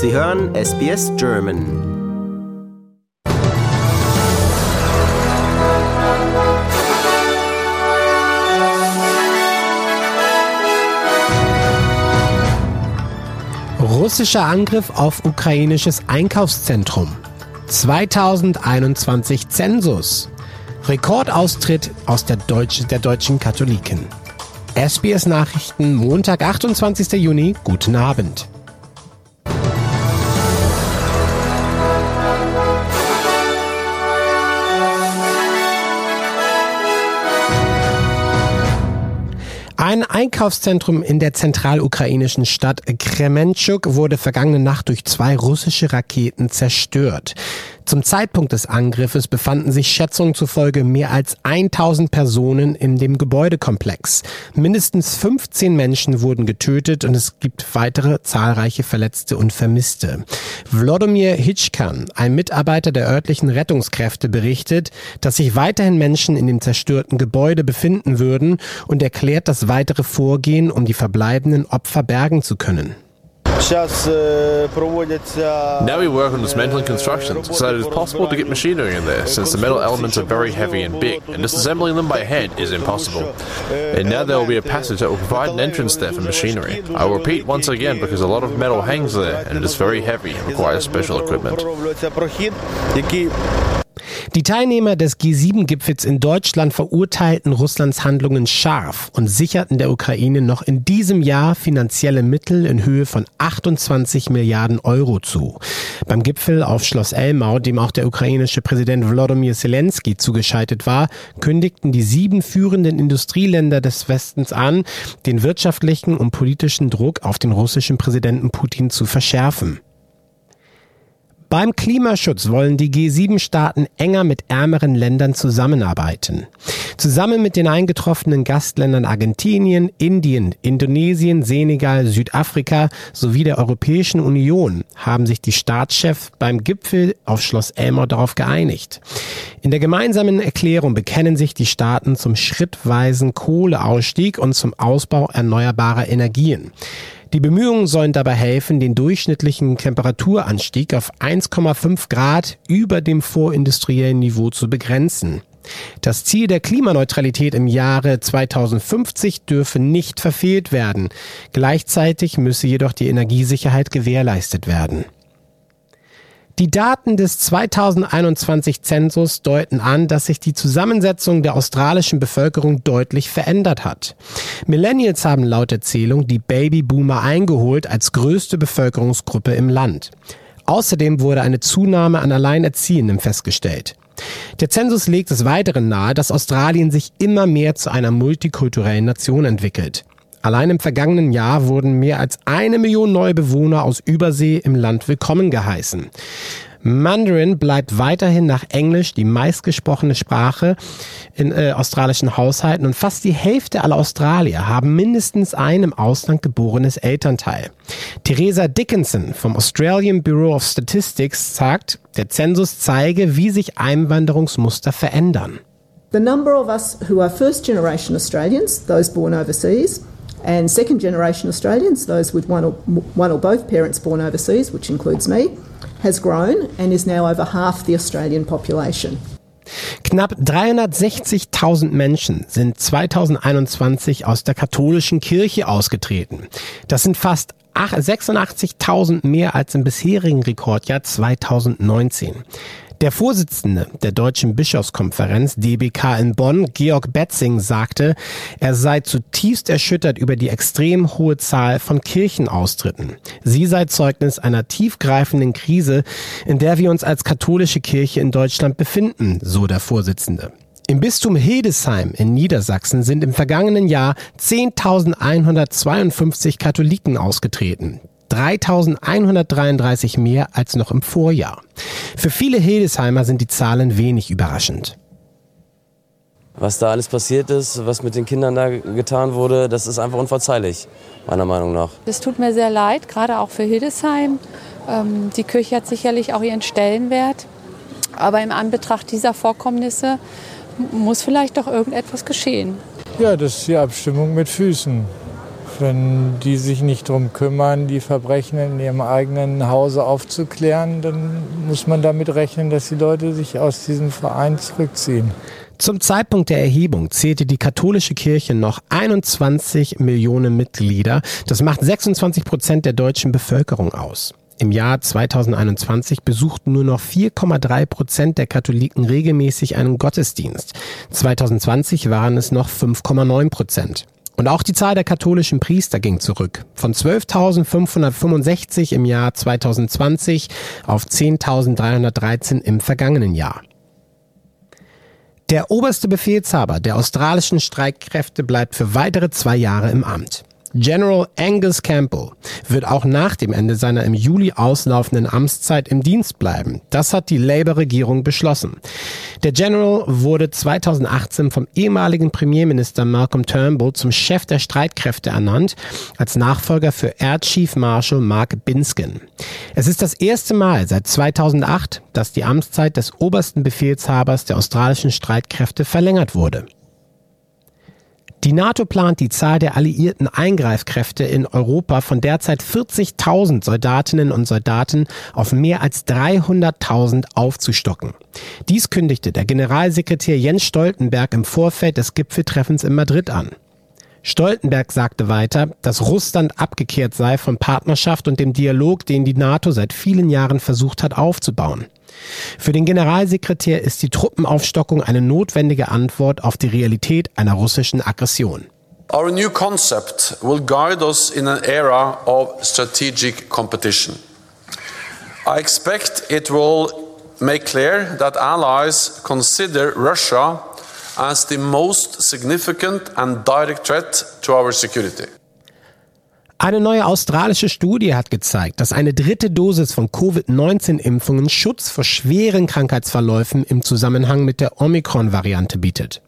Sie hören SBS German. Russischer Angriff auf ukrainisches Einkaufszentrum. 2021 Zensus. Rekordaustritt aus der, Deutsch, der deutschen Katholiken. SBS Nachrichten, Montag, 28. Juni. Guten Abend. Ein Einkaufszentrum in der zentralukrainischen Stadt Kremenchuk wurde vergangene Nacht durch zwei russische Raketen zerstört. Zum Zeitpunkt des Angriffes befanden sich Schätzungen zufolge mehr als 1000 Personen in dem Gebäudekomplex. Mindestens 15 Menschen wurden getötet und es gibt weitere zahlreiche Verletzte und Vermisste. Wlodomir Hitschkan, ein Mitarbeiter der örtlichen Rettungskräfte, berichtet, dass sich weiterhin Menschen in dem zerstörten Gebäude befinden würden und erklärt das weitere Vorgehen, um die verbleibenden Opfer bergen zu können. Now we work on dismantling construction so it is possible to get machinery in there, since the metal elements are very heavy and big, and disassembling them by hand is impossible. And now there will be a passage that will provide an entrance there for machinery. I will repeat once again because a lot of metal hangs there, and it is very heavy and requires special equipment. Die Teilnehmer des G7-Gipfels in Deutschland verurteilten Russlands Handlungen scharf und sicherten der Ukraine noch in diesem Jahr finanzielle Mittel in Höhe von 28 Milliarden Euro zu. Beim Gipfel auf Schloss Elmau, dem auch der ukrainische Präsident Wladimir Zelensky zugeschaltet war, kündigten die sieben führenden Industrieländer des Westens an, den wirtschaftlichen und politischen Druck auf den russischen Präsidenten Putin zu verschärfen. Beim Klimaschutz wollen die G7-Staaten enger mit ärmeren Ländern zusammenarbeiten. Zusammen mit den eingetroffenen Gastländern Argentinien, Indien, Indonesien, Senegal, Südafrika sowie der Europäischen Union haben sich die Staatschefs beim Gipfel auf Schloss Elmau darauf geeinigt. In der gemeinsamen Erklärung bekennen sich die Staaten zum schrittweisen Kohleausstieg und zum Ausbau erneuerbarer Energien. Die Bemühungen sollen dabei helfen, den durchschnittlichen Temperaturanstieg auf 1,5 Grad über dem vorindustriellen Niveau zu begrenzen. Das Ziel der Klimaneutralität im Jahre 2050 dürfe nicht verfehlt werden. Gleichzeitig müsse jedoch die Energiesicherheit gewährleistet werden. Die Daten des 2021 Zensus deuten an, dass sich die Zusammensetzung der australischen Bevölkerung deutlich verändert hat. Millennials haben laut Erzählung die Babyboomer eingeholt als größte Bevölkerungsgruppe im Land. Außerdem wurde eine Zunahme an Alleinerziehenden festgestellt. Der Zensus legt des Weiteren nahe, dass Australien sich immer mehr zu einer multikulturellen Nation entwickelt. Allein im vergangenen Jahr wurden mehr als eine Million neue Bewohner aus Übersee im Land willkommen geheißen. Mandarin bleibt weiterhin nach Englisch die meistgesprochene Sprache in äh, australischen Haushalten und fast die Hälfte aller Australier haben mindestens ein im Ausland geborenes Elternteil. Theresa Dickinson vom Australian Bureau of Statistics sagt, der Zensus zeige, wie sich Einwanderungsmuster verändern. The number of us who are first generation Australians, those born overseas, and second generation Australians, those with one or, one or both parents born overseas, which includes me, has grown and is now over half the Australian population. Knapp 360.000 Menschen sind 2021 aus der katholischen Kirche ausgetreten. Das sind fast 86.000 mehr als im bisherigen Rekordjahr 2019. Der Vorsitzende der Deutschen Bischofskonferenz DBK in Bonn, Georg Betzing, sagte, er sei zutiefst erschüttert über die extrem hohe Zahl von Kirchenaustritten. Sie sei Zeugnis einer tiefgreifenden Krise, in der wir uns als katholische Kirche in Deutschland befinden, so der Vorsitzende. Im Bistum Hildesheim in Niedersachsen sind im vergangenen Jahr 10.152 Katholiken ausgetreten. 3133 mehr als noch im Vorjahr. Für viele Hildesheimer sind die Zahlen wenig überraschend. Was da alles passiert ist, was mit den Kindern da getan wurde, das ist einfach unverzeihlich, meiner Meinung nach. Es tut mir sehr leid, gerade auch für Hildesheim. Ähm, die Kirche hat sicherlich auch ihren Stellenwert. Aber im Anbetracht dieser Vorkommnisse muss vielleicht doch irgendetwas geschehen. Ja, das ist die Abstimmung mit Füßen. Wenn die sich nicht darum kümmern, die Verbrechen in ihrem eigenen Hause aufzuklären, dann muss man damit rechnen, dass die Leute sich aus diesem Verein zurückziehen. Zum Zeitpunkt der Erhebung zählte die katholische Kirche noch 21 Millionen Mitglieder. Das macht 26 Prozent der deutschen Bevölkerung aus. Im Jahr 2021 besuchten nur noch 4,3 Prozent der Katholiken regelmäßig einen Gottesdienst. 2020 waren es noch 5,9 Prozent. Und auch die Zahl der katholischen Priester ging zurück. Von 12.565 im Jahr 2020 auf 10.313 im vergangenen Jahr. Der oberste Befehlshaber der australischen Streitkräfte bleibt für weitere zwei Jahre im Amt. General Angus Campbell wird auch nach dem Ende seiner im Juli auslaufenden Amtszeit im Dienst bleiben. Das hat die Labour-Regierung beschlossen. Der General wurde 2018 vom ehemaligen Premierminister Malcolm Turnbull zum Chef der Streitkräfte ernannt, als Nachfolger für Air Chief Marshal Mark Binskin. Es ist das erste Mal seit 2008, dass die Amtszeit des obersten Befehlshabers der australischen Streitkräfte verlängert wurde. Die NATO plant die Zahl der alliierten Eingreifkräfte in Europa von derzeit 40.000 Soldatinnen und Soldaten auf mehr als 300.000 aufzustocken. Dies kündigte der Generalsekretär Jens Stoltenberg im Vorfeld des Gipfeltreffens in Madrid an. Stoltenberg sagte weiter, dass Russland abgekehrt sei von Partnerschaft und dem Dialog, den die NATO seit vielen Jahren versucht hat aufzubauen. Für den Generalsekretär ist die Truppenaufstockung eine notwendige Antwort auf die Realität einer russischen Aggression. Our new concept will guide us in an era of strategic competition. I expect it will make clear that allies consider Russia as the most significant and direct threat to our security. Eine neue australische Studie hat gezeigt, dass eine dritte Dosis von Covid-19-Impfungen Schutz vor schweren Krankheitsverläufen im Zusammenhang mit der Omikron-Variante bietet.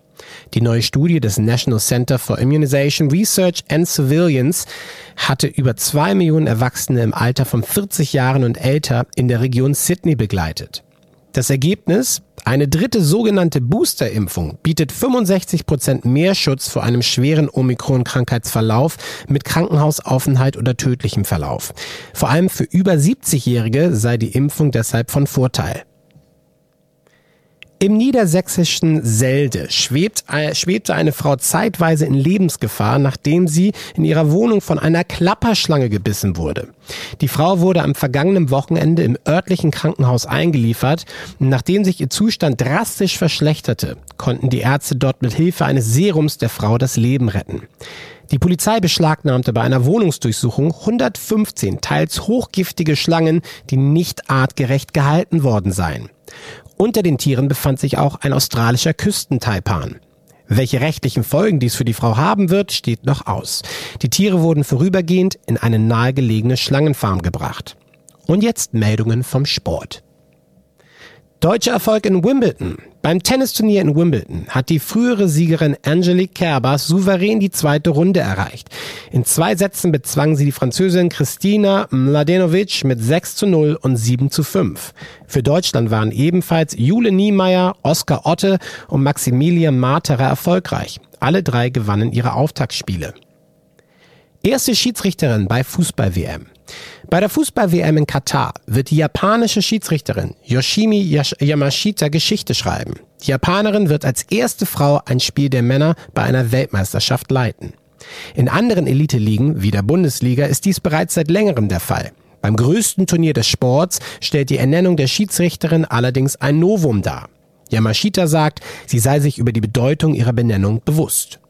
Die neue Studie des National Center for Immunization Research and Surveillance hatte über zwei Millionen Erwachsene im Alter von 40 Jahren und älter in der Region Sydney begleitet. Das Ergebnis? Eine dritte sogenannte Boosterimpfung bietet 65 Prozent mehr Schutz vor einem schweren Omikron-Krankheitsverlauf mit Krankenhausaufenthalt oder tödlichem Verlauf. Vor allem für über 70-Jährige sei die Impfung deshalb von Vorteil. Im niedersächsischen Selde äh, schwebte eine Frau zeitweise in Lebensgefahr, nachdem sie in ihrer Wohnung von einer Klapperschlange gebissen wurde. Die Frau wurde am vergangenen Wochenende im örtlichen Krankenhaus eingeliefert. Nachdem sich ihr Zustand drastisch verschlechterte, konnten die Ärzte dort mit Hilfe eines Serums der Frau das Leben retten. Die Polizei beschlagnahmte bei einer Wohnungsdurchsuchung 115 teils hochgiftige Schlangen, die nicht artgerecht gehalten worden seien. Unter den Tieren befand sich auch ein australischer Küstentaipan. Welche rechtlichen Folgen dies für die Frau haben wird, steht noch aus. Die Tiere wurden vorübergehend in eine nahegelegene Schlangenfarm gebracht. Und jetzt Meldungen vom Sport. Deutscher Erfolg in Wimbledon. Beim Tennisturnier in Wimbledon hat die frühere Siegerin Angelique Kerber souverän die zweite Runde erreicht. In zwei Sätzen bezwang sie die Französin Christina Mladenovic mit 6 zu 0 und 7 zu 5. Für Deutschland waren ebenfalls Jule Niemeyer, Oskar Otte und Maximilian Marterer erfolgreich. Alle drei gewannen ihre Auftaktspiele. Erste Schiedsrichterin bei Fußball-WM. Bei der Fußball-WM in Katar wird die japanische Schiedsrichterin Yoshimi Yamashita Geschichte schreiben. Die Japanerin wird als erste Frau ein Spiel der Männer bei einer Weltmeisterschaft leiten. In anderen Elite-Ligen wie der Bundesliga ist dies bereits seit längerem der Fall. Beim größten Turnier des Sports stellt dieErnennung der Schiedsrichterin allerdings ein Novum dar. Yamashita sagt, sie sei sich über die Bedeutung ihrer Benennung bewusst.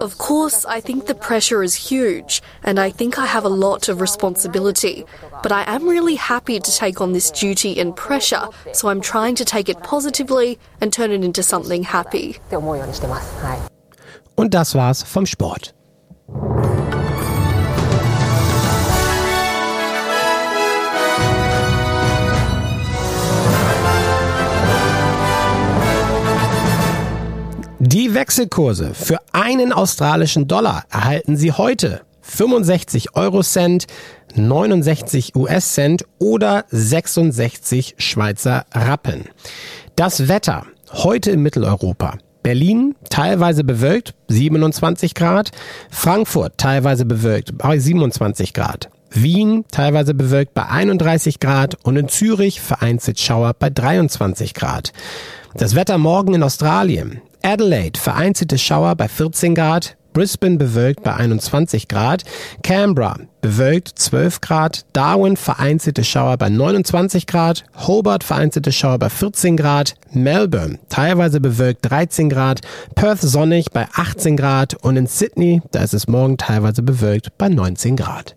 Of course, I think the pressure is huge, and I think I have a lot of responsibility. But I am really happy to take on this duty and pressure, so I'm trying to take it positively and turn it into something happy. Und das war's vom Sport. Wechselkurse für einen australischen Dollar erhalten Sie heute 65 Euro Cent, 69 US Cent oder 66 Schweizer Rappen. Das Wetter heute in Mitteleuropa. Berlin teilweise bewölkt, 27 Grad. Frankfurt teilweise bewölkt, bei 27 Grad. Wien teilweise bewölkt bei 31 Grad und in Zürich vereinzelt Schauer bei 23 Grad. Das Wetter morgen in Australien. Adelaide vereinzelte Schauer bei 14 Grad, Brisbane bewölkt bei 21 Grad, Canberra bewölkt 12 Grad, Darwin vereinzelte Schauer bei 29 Grad, Hobart vereinzelte Schauer bei 14 Grad, Melbourne teilweise bewölkt 13 Grad, Perth sonnig bei 18 Grad und in Sydney, da ist es morgen teilweise bewölkt bei 19 Grad.